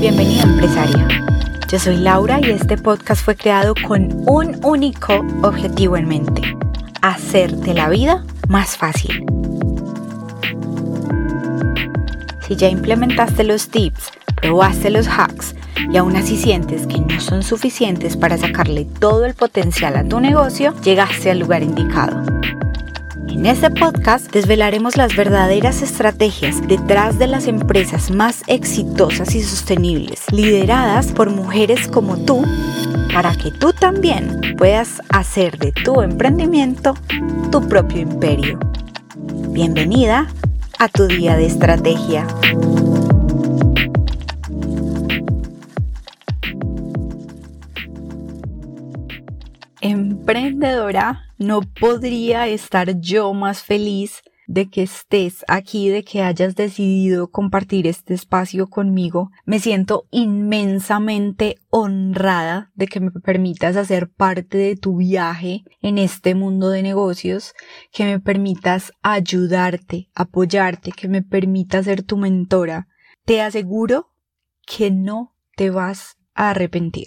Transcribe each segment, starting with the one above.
Bienvenida empresaria. Yo soy Laura y este podcast fue creado con un único objetivo en mente, hacerte la vida más fácil. Si ya implementaste los tips, probaste los hacks y aún así sientes que no son suficientes para sacarle todo el potencial a tu negocio, llegaste al lugar indicado. En este podcast desvelaremos las verdaderas estrategias detrás de las empresas más exitosas y sostenibles, lideradas por mujeres como tú, para que tú también puedas hacer de tu emprendimiento tu propio imperio. Bienvenida a tu día de estrategia. Emprendedora, no podría estar yo más feliz de que estés aquí, de que hayas decidido compartir este espacio conmigo. Me siento inmensamente honrada de que me permitas hacer parte de tu viaje en este mundo de negocios, que me permitas ayudarte, apoyarte, que me permitas ser tu mentora. Te aseguro que no te vas a arrepentir.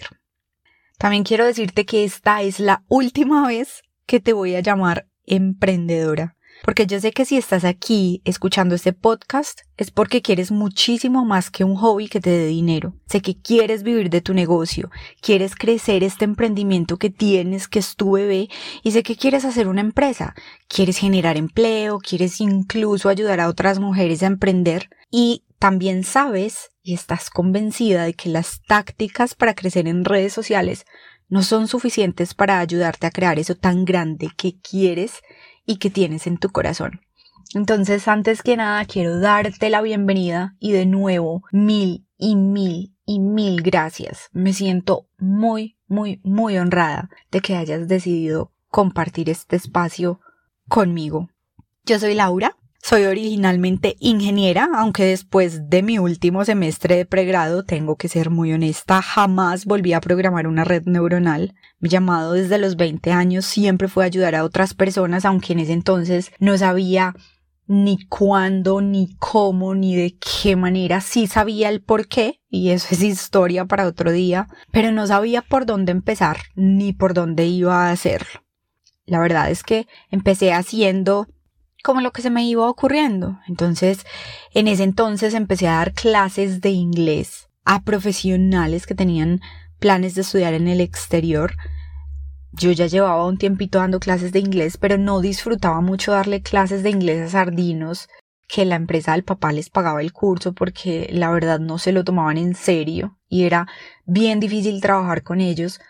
También quiero decirte que esta es la última vez que te voy a llamar emprendedora. Porque yo sé que si estás aquí escuchando este podcast es porque quieres muchísimo más que un hobby que te dé dinero. Sé que quieres vivir de tu negocio, quieres crecer este emprendimiento que tienes, que es tu bebé, y sé que quieres hacer una empresa, quieres generar empleo, quieres incluso ayudar a otras mujeres a emprender y también sabes y estás convencida de que las tácticas para crecer en redes sociales no son suficientes para ayudarte a crear eso tan grande que quieres y que tienes en tu corazón. Entonces, antes que nada, quiero darte la bienvenida y de nuevo mil y mil y mil gracias. Me siento muy, muy, muy honrada de que hayas decidido compartir este espacio conmigo. Yo soy Laura, soy originalmente ingeniera, aunque después de mi último semestre de pregrado, tengo que ser muy honesta, jamás volví a programar una red neuronal. Mi llamado desde los 20 años siempre fue ayudar a otras personas, aunque en ese entonces no sabía ni cuándo, ni cómo, ni de qué manera. Sí sabía el por qué, y eso es historia para otro día, pero no sabía por dónde empezar, ni por dónde iba a hacerlo. La verdad es que empecé haciendo como lo que se me iba ocurriendo. Entonces, en ese entonces empecé a dar clases de inglés a profesionales que tenían planes de estudiar en el exterior. Yo ya llevaba un tiempito dando clases de inglés, pero no disfrutaba mucho darle clases de inglés a sardinos que la empresa del papá les pagaba el curso porque la verdad no se lo tomaban en serio y era bien difícil trabajar con ellos,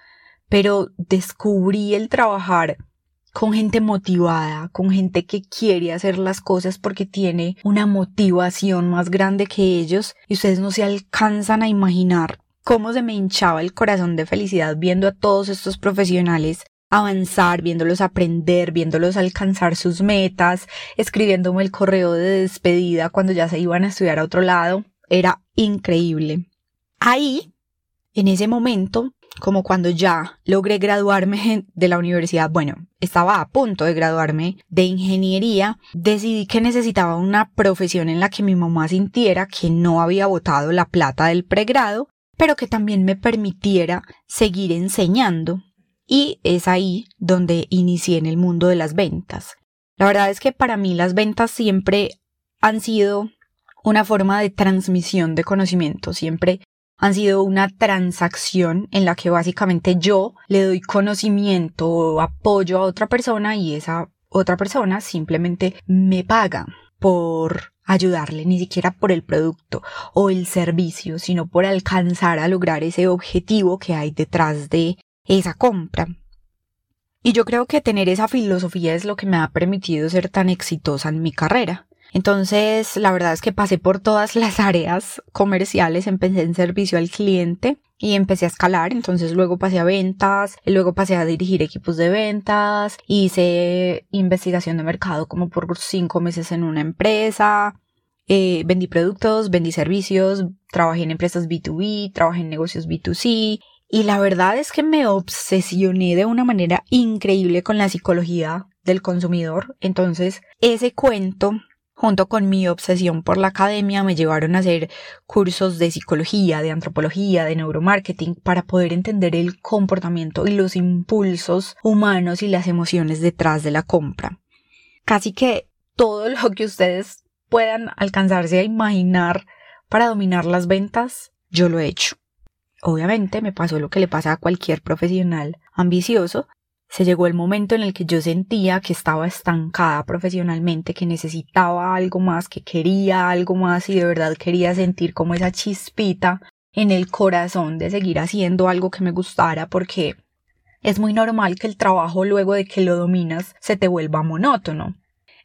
pero descubrí el trabajar con gente motivada, con gente que quiere hacer las cosas porque tiene una motivación más grande que ellos y ustedes no se alcanzan a imaginar cómo se me hinchaba el corazón de felicidad viendo a todos estos profesionales avanzar, viéndolos aprender, viéndolos alcanzar sus metas, escribiéndome el correo de despedida cuando ya se iban a estudiar a otro lado. Era increíble. Ahí, en ese momento, como cuando ya logré graduarme de la universidad, bueno, estaba a punto de graduarme de ingeniería, decidí que necesitaba una profesión en la que mi mamá sintiera que no había botado la plata del pregrado, pero que también me permitiera seguir enseñando. Y es ahí donde inicié en el mundo de las ventas. La verdad es que para mí las ventas siempre han sido una forma de transmisión de conocimiento, siempre han sido una transacción en la que básicamente yo le doy conocimiento o apoyo a otra persona y esa otra persona simplemente me paga por ayudarle, ni siquiera por el producto o el servicio, sino por alcanzar a lograr ese objetivo que hay detrás de esa compra. Y yo creo que tener esa filosofía es lo que me ha permitido ser tan exitosa en mi carrera. Entonces, la verdad es que pasé por todas las áreas comerciales, empecé en servicio al cliente y empecé a escalar, entonces luego pasé a ventas, luego pasé a dirigir equipos de ventas, hice investigación de mercado como por cinco meses en una empresa, eh, vendí productos, vendí servicios, trabajé en empresas B2B, trabajé en negocios B2C Y la verdad es que me obsesioné de una manera increíble con la psicología del consumidor. Entonces, ese cuento junto con mi obsesión por la academia, me llevaron a hacer cursos de psicología, de antropología, de neuromarketing, para poder entender el comportamiento y los impulsos humanos y las emociones detrás de la compra. Casi que todo lo que ustedes puedan alcanzarse a imaginar para dominar las ventas, yo lo he hecho. Obviamente me pasó lo que le pasa a cualquier profesional ambicioso, se llegó el momento en el que yo sentía que estaba estancada profesionalmente, que necesitaba algo más, que quería algo más y de verdad quería sentir como esa chispita en el corazón de seguir haciendo algo que me gustara porque es muy normal que el trabajo luego de que lo dominas se te vuelva monótono.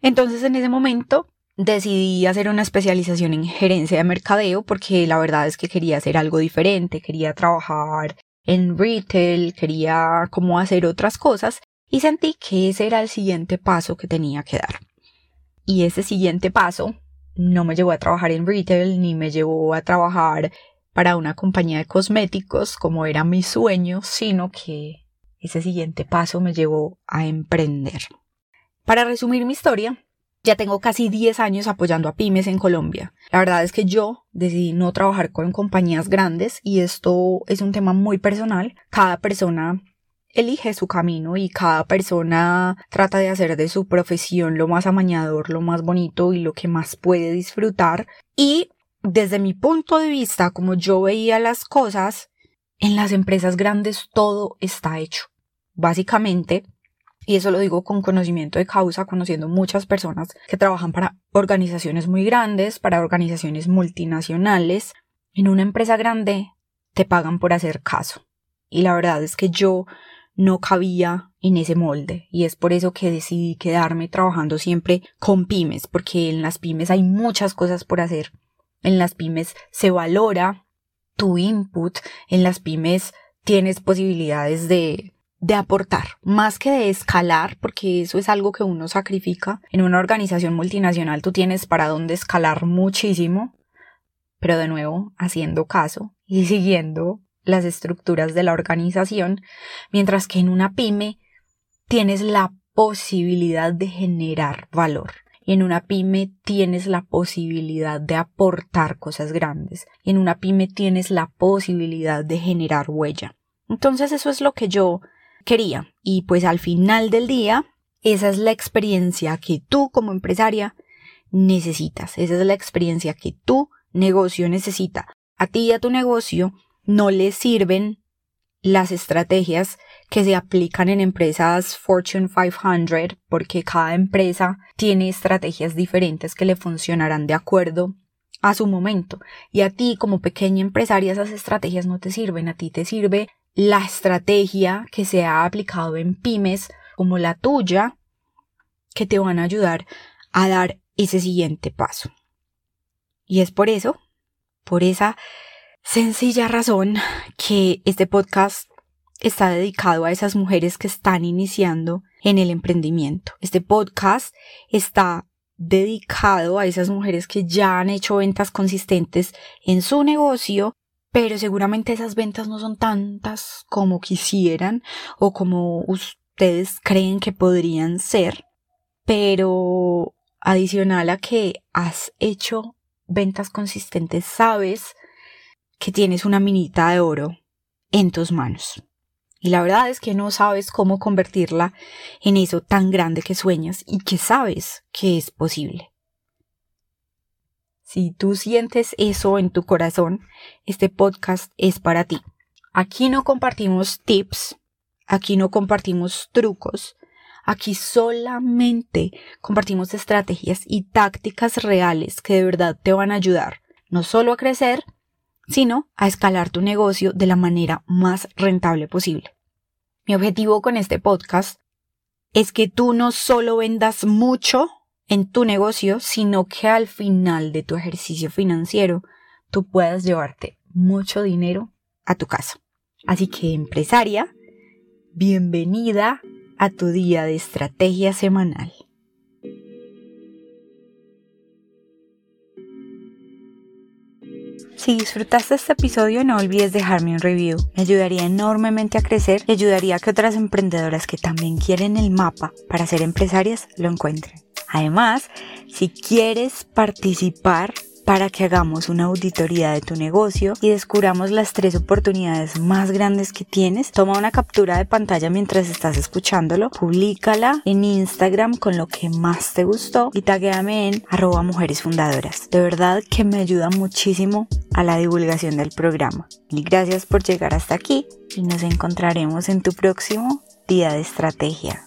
Entonces en ese momento decidí hacer una especialización en gerencia de mercadeo porque la verdad es que quería hacer algo diferente, quería trabajar en retail, quería como hacer otras cosas y sentí que ese era el siguiente paso que tenía que dar. Y ese siguiente paso no me llevó a trabajar en retail ni me llevó a trabajar para una compañía de cosméticos como era mi sueño, sino que ese siguiente paso me llevó a emprender. Para resumir mi historia, ya tengo casi 10 años apoyando a pymes en Colombia. La verdad es que yo decidí no trabajar con compañías grandes y esto es un tema muy personal. Cada persona elige su camino y cada persona trata de hacer de su profesión lo más amañador, lo más bonito y lo que más puede disfrutar. Y desde mi punto de vista, como yo veía las cosas, en las empresas grandes todo está hecho. Básicamente, y eso lo digo con conocimiento de causa, conociendo muchas personas que trabajan para organizaciones muy grandes, para organizaciones multinacionales. En una empresa grande te pagan por hacer caso. Y la verdad es que yo no cabía en ese molde y es por eso que decidí quedarme trabajando siempre con pymes, porque en las pymes hay muchas cosas por hacer. En las pymes se valora tu input, en las pymes tienes posibilidades de de aportar, más que de escalar, porque eso es algo que uno sacrifica. En una organización multinacional tú tienes para dónde escalar muchísimo, pero de nuevo haciendo caso y siguiendo las estructuras de la organización, mientras que en una pyme tienes la posibilidad de generar valor. Y en una pyme tienes la posibilidad de aportar cosas grandes. Y en una pyme tienes la posibilidad de generar huella. Entonces eso es lo que yo quería. Y pues al final del día, esa es la experiencia que tú como empresaria necesitas. Esa es la experiencia que tu negocio necesita. A ti y a tu negocio no le sirven las estrategias que se aplican en empresas Fortune 500 porque cada empresa tiene estrategias diferentes que le funcionarán de acuerdo a su momento. Y a ti como pequeña empresaria esas estrategias no te sirven. A ti te sirve la estrategia que se ha aplicado en pymes como la tuya que te van a ayudar a dar ese siguiente paso. Y es por eso, por esa sencilla razón, que este podcast está dedicado a esas mujeres que están iniciando en el emprendimiento. Este podcast está dedicado a esas mujeres que ya han hecho ventas consistentes en su negocio pero seguramente esas ventas no son tantas como quisieran o como ustedes creen que podrían ser. Pero adicional a que has hecho ventas consistentes, sabes que tienes una minita de oro en tus manos. Y la verdad es que no sabes cómo convertirla en eso tan grande que sueñas y que sabes que es posible. Si tú sientes eso en tu corazón, este podcast es para ti. Aquí no compartimos tips, aquí no compartimos trucos, aquí solamente compartimos estrategias y tácticas reales que de verdad te van a ayudar, no solo a crecer, sino a escalar tu negocio de la manera más rentable posible. Mi objetivo con este podcast es que tú no solo vendas mucho en tu negocio, sino que al final de tu ejercicio financiero tú puedas llevarte mucho dinero a tu casa. Así que empresaria, bienvenida a tu día de estrategia semanal. Si disfrutaste este episodio no olvides dejarme un review. Me ayudaría enormemente a crecer y ayudaría a que otras emprendedoras que también quieren el mapa para ser empresarias lo encuentren. Además, si quieres participar para que hagamos una auditoría de tu negocio y descubramos las tres oportunidades más grandes que tienes. Toma una captura de pantalla mientras estás escuchándolo, públicala en Instagram con lo que más te gustó y taguéame en arroba mujeres fundadoras. De verdad que me ayuda muchísimo a la divulgación del programa. Y gracias por llegar hasta aquí y nos encontraremos en tu próximo día de estrategia.